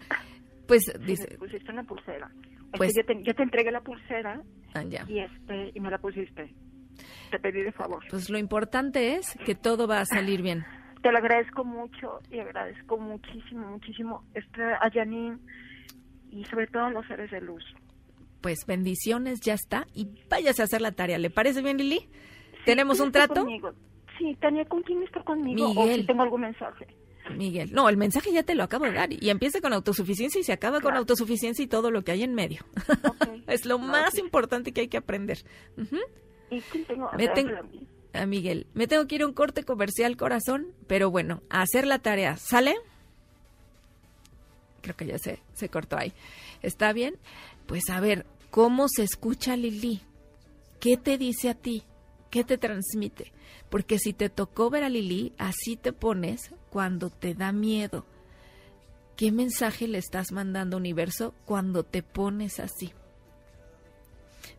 Pues Sí, dice, me pusiste una pulsera. Este, Pues- yo, te, yo te entregué la pulsera ah, ya. y este y me la pusiste. Te pedí de favor. Pues lo importante es que todo va a salir bien. Te lo agradezco mucho y agradezco muchísimo, muchísimo este, a Janine y sobre todo los seres de luz. Pues bendiciones, ya está. Y váyase a hacer la tarea. ¿Le parece bien, Lili? ¿Tenemos ¿Quién un trato? conmigo? Sí, Tania, ¿con quién está conmigo? O Miguel. si tengo algún mensaje. Miguel. No, el mensaje ya te lo acabo de dar. Y empieza con autosuficiencia y se acaba con autosuficiencia y todo lo que hay en medio. Es lo más importante que hay que aprender. ¿Y quién tengo? A Me ver, ten- háblame a mí. a Miguel. Me tengo que ir a un corte comercial, corazón, pero bueno, a hacer la tarea. ¿Sale? Creo que ya se, se cortó ahí. ¿Está bien? Pues a ver, ¿cómo se escucha Lili? ¿Qué te dice a ti? ¿Qué te transmite? Porque si te tocó ver a Lili, así te pones cuando te da miedo. ¿Qué mensaje le estás mandando universo cuando te pones así?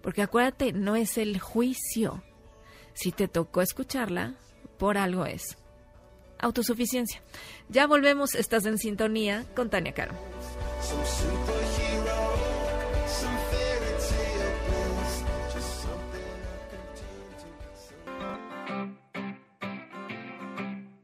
Porque acuérdate, no es el juicio. Si te tocó escucharla, por algo es. Autosuficiencia. Ya volvemos, estás en sintonía con Tania Caro.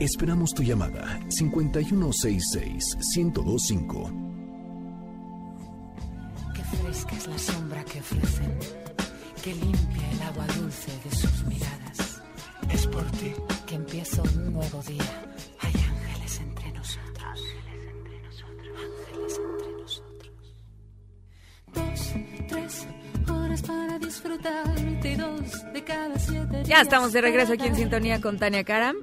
Esperamos tu llamada 5166-1025. Qué fresca es la sombra que ofrecen, que limpia el agua dulce de sus miradas. Es por ti que empieza un nuevo día. Hay ángeles entre nosotros. Ángeles entre nosotros. Ángeles entre nosotros. Dos, tres horas para disfrutarte dos de cada siete Ya días estamos de regreso aquí en sintonía con Tania Karam.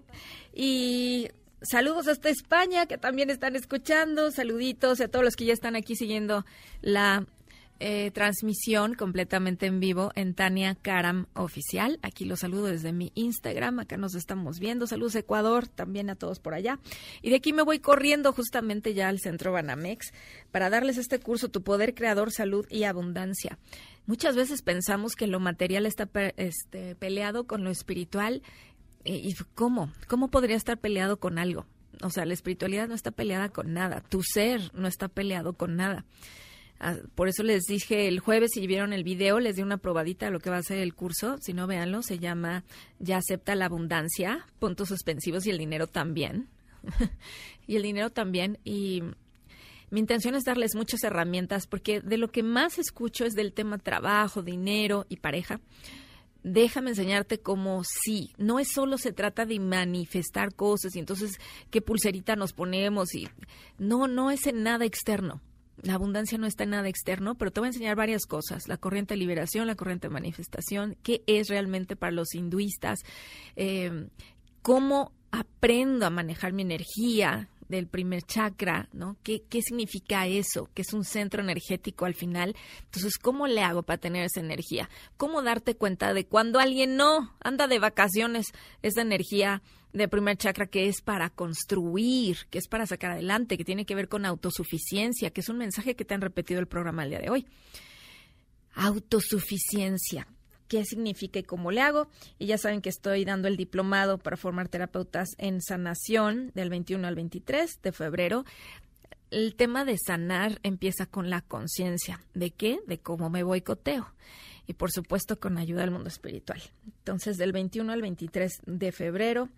Y saludos hasta España, que también están escuchando. Saluditos a todos los que ya están aquí siguiendo la eh, transmisión completamente en vivo en Tania Karam Oficial. Aquí los saludo desde mi Instagram. Acá nos estamos viendo. Saludos Ecuador, también a todos por allá. Y de aquí me voy corriendo justamente ya al centro Banamex para darles este curso, Tu Poder Creador, Salud y Abundancia. Muchas veces pensamos que lo material está este, peleado con lo espiritual. ¿Y cómo? ¿Cómo podría estar peleado con algo? O sea, la espiritualidad no está peleada con nada. Tu ser no está peleado con nada. Ah, Por eso les dije el jueves, si vieron el video, les di una probadita de lo que va a ser el curso. Si no, véanlo. Se llama Ya acepta la abundancia, puntos suspensivos y el dinero también. y el dinero también. Y mi intención es darles muchas herramientas porque de lo que más escucho es del tema trabajo, dinero y pareja. Déjame enseñarte cómo sí, no es solo se trata de manifestar cosas y entonces qué pulserita nos ponemos y no, no es en nada externo. La abundancia no está en nada externo, pero te voy a enseñar varias cosas. La corriente de liberación, la corriente de manifestación, qué es realmente para los hinduistas, eh, cómo aprendo a manejar mi energía del primer chakra, ¿no? ¿Qué, ¿Qué significa eso? Que es un centro energético al final. Entonces, ¿cómo le hago para tener esa energía? ¿Cómo darte cuenta de cuando alguien no anda de vacaciones esa energía de primer chakra que es para construir, que es para sacar adelante, que tiene que ver con autosuficiencia, que es un mensaje que te han repetido el programa el día de hoy? Autosuficiencia qué significa y cómo le hago. Y ya saben que estoy dando el diplomado para formar terapeutas en sanación del 21 al 23 de febrero. El tema de sanar empieza con la conciencia. ¿De qué? De cómo me boicoteo. Y por supuesto con ayuda del mundo espiritual. Entonces, del 21 al 23 de febrero.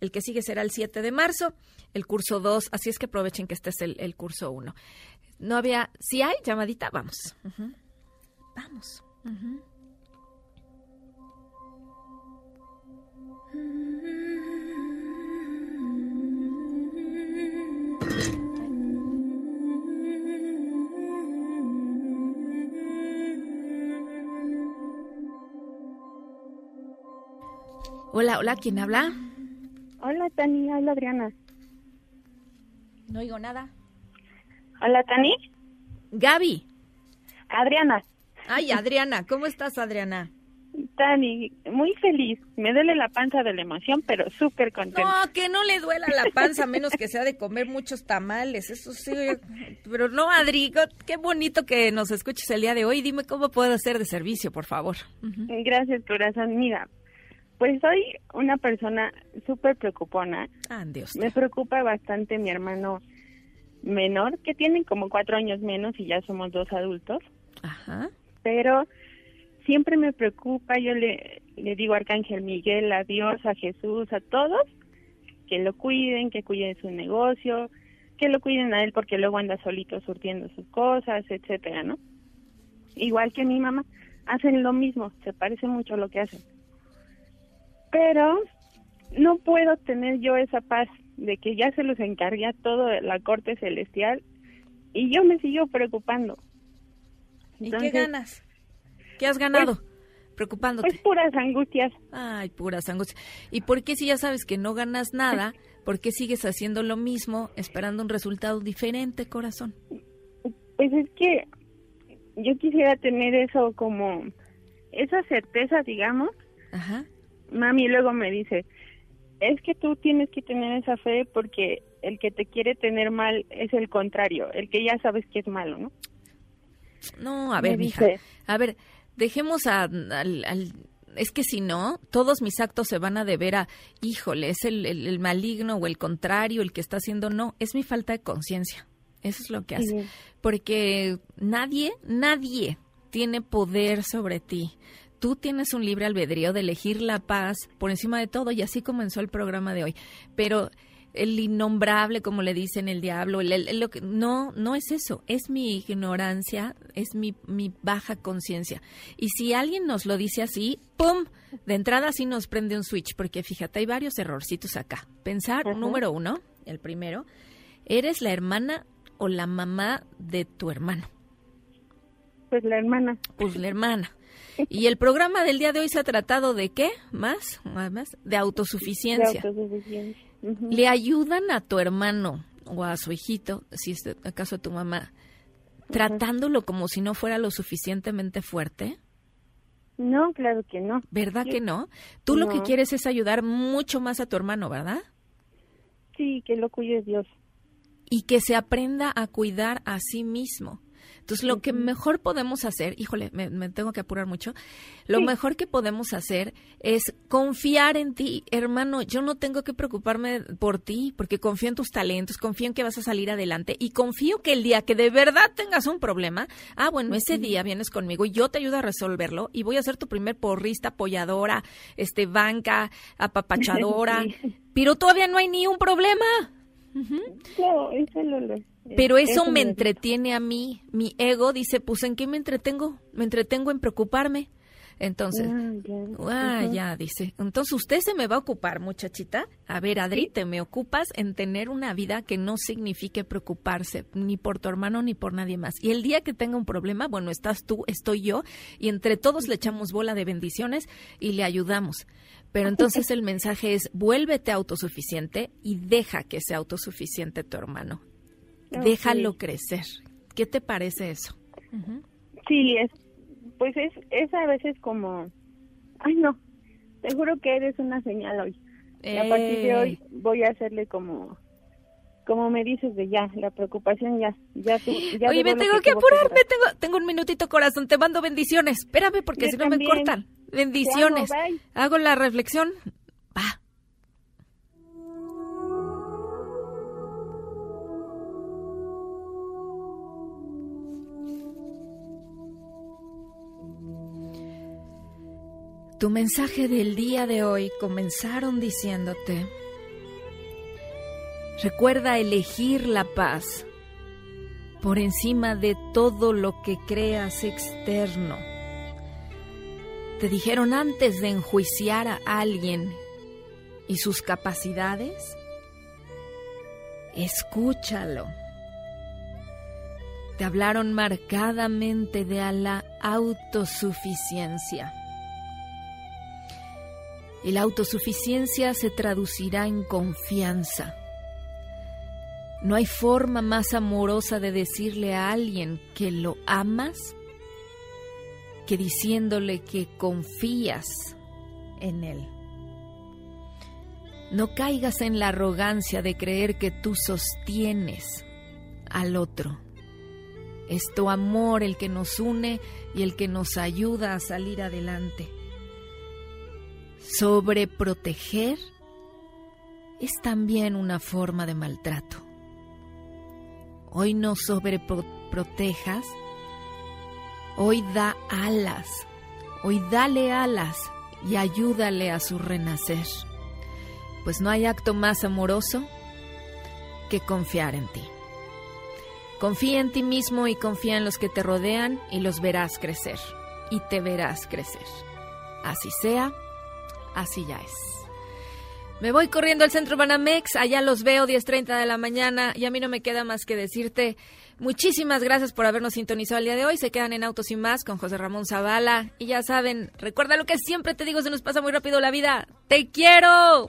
El que sigue será el 7 de marzo, el curso 2, así es que aprovechen que este es el, el curso 1. No había, si hay llamadita, vamos. Vamos. Ujú. Hola, hola, ¿quién habla? Hola, Tani. Hola, Adriana. No oigo nada. Hola, Tani. Gaby. Adriana. Ay, Adriana, ¿cómo estás, Adriana? Tani, muy feliz. Me duele la panza de la emoción, pero súper contenta. No, que no le duela la panza, a menos que sea de comer muchos tamales, eso sí. Pero no, Adri, qué bonito que nos escuches el día de hoy. Dime cómo puedo hacer de servicio, por favor. Gracias, corazón. Mira, pues soy una persona súper preocupona. Ah, Dios. Me preocupa bastante mi hermano menor, que tiene como cuatro años menos y ya somos dos adultos. Ajá. Pero siempre me preocupa, yo le, le digo a Arcángel Miguel, a Dios, a Jesús, a todos, que lo cuiden, que cuiden su negocio, que lo cuiden a él porque luego anda solito surtiendo sus cosas, etcétera, ¿no? Igual que mi mamá, hacen lo mismo, se parece mucho a lo que hacen. Pero no puedo tener yo esa paz de que ya se los encargué a todo la corte celestial y yo me sigo preocupando. ¿Y qué ganas? ¿Qué has ganado? Preocupándote. Pues puras angustias. Ay, puras angustias. ¿Y por qué si ya sabes que no ganas nada, por qué sigues haciendo lo mismo, esperando un resultado diferente, corazón? Pues es que yo quisiera tener eso como esa certeza, digamos. Ajá. Mami luego me dice, es que tú tienes que tener esa fe porque el que te quiere tener mal es el contrario, el que ya sabes que es malo, ¿no? No, a Me ver, mija. dice- A ver, dejemos a- al, al- Es que si no, todos mis actos se van a deber a, híjole, es el, el- el maligno o el contrario el que está haciendo. No, es mi falta de conciencia. Eso es lo que hace. Sí. Porque nadie, nadie tiene poder sobre ti. Tú tienes un libre albedrío de elegir la paz por encima de todo y así comenzó el programa de hoy. Pero el innombrable, como le dicen el diablo, el- el- lo que, no, no es eso, es mi ignorancia, es mi, mi baja conciencia. Y si alguien nos lo dice así, ¡pum! De entrada sí nos prende un switch, porque fíjate, hay varios errorcitos acá. Pensar, número uno, el primero, eres la hermana o la mamá de tu hermano. Pues la hermana. Pues la hermana. Y el programa del día de hoy se ha tratado de qué? ¿Más? ¿Más? De autosuficiencia. De autosuficiencia. Ujú. ¿Le ayudan a tu hermano o a su hijito, si es de- acaso a tu mamá, tratándolo como si no fuera lo suficientemente fuerte? No, claro que no. ¿Verdad Sí. que no? Tú lo que quieres es ayudar mucho más a tu hermano, ¿verdad? Sí, que lo cuide Dios. y que se aprenda a cuidar a sí mismo. Entonces, lo que mejor podemos hacer, híjole, me, me tengo que apurar mucho, lo Sí. mejor que podemos hacer es confiar en ti, hermano. Yo no tengo que preocuparme por ti porque confío en tus talentos, confío en que vas a salir adelante y confío que el día que de verdad tengas un problema, ah, bueno, ese día vienes conmigo y yo te ayudo a resolverlo y voy a ser tu primer porrista, apoyadora, este, banca, apapachadora, Sí. pero todavía no hay ni un problema. No, eso lo, lo- Pero eso, me entretiene a mí. Mi ego dice, pues ¿en qué me entretengo? Me entretengo en preocuparme. Entonces, Ah, ya. ah, ya, dice. Entonces usted se me va a ocupar, muchachita. A ver, Adri, te me ocupas en tener una vida que no signifique preocuparse ni por tu hermano ni por nadie más. Y el día que tenga un problema, bueno, estás tú, estoy yo, y entre todos le echamos bola de bendiciones y le ayudamos. Pero entonces el mensaje es, vuélvete autosuficiente y deja que sea autosuficiente tu hermano. Déjalo crecer. ¿Qué te parece eso? Sí, es, pues es, es a veces como, ay no, te juro que eres una señal hoy. Y a partir de Eh. hoy voy a hacerle como, como me dices de ya, la preocupación ya, ya tú, ya Oye, me tengo que tuvo apurarme, durar. tengo, tengo un minutito corazón, te mando bendiciones. Espérame porque Yo si no me cortan. Bendiciones. Amo. Hago la reflexión. Va. Tu mensaje del día de hoy comenzaron diciéndote, recuerda elegir la paz por encima de todo lo que creas externo. Te dijeron antes de enjuiciar a alguien y sus capacidades, escúchalo. Te hablaron marcadamente de la autosuficiencia. La autosuficiencia se traducirá en confianza. No hay forma más amorosa de decirle a alguien que lo amas que diciéndole que confías en Él. No caigas en la arrogancia de creer que tú sostienes al otro. Es tu amor el que nos une y el que nos ayuda a salir adelante. Sobreproteger es también una forma de maltrato. Hoy no sobreprotejas, hoy da alas, hoy dale alas y ayúdale a su renacer. Pues no hay acto más amoroso que confiar en ti. Confía en ti mismo y confía en los que te rodean y los verás crecer. Y te verás crecer. Así sea, así ya es. Me voy corriendo al centro Banamex, allá los veo 10.30 de la mañana y a mí no me queda más que decirte muchísimas gracias por habernos sintonizado el día de hoy. Se quedan en Autos y Más con José Ramón Zavala y ya saben, recuerda lo que siempre te digo, se nos pasa muy rápido la vida. ¡Te quiero!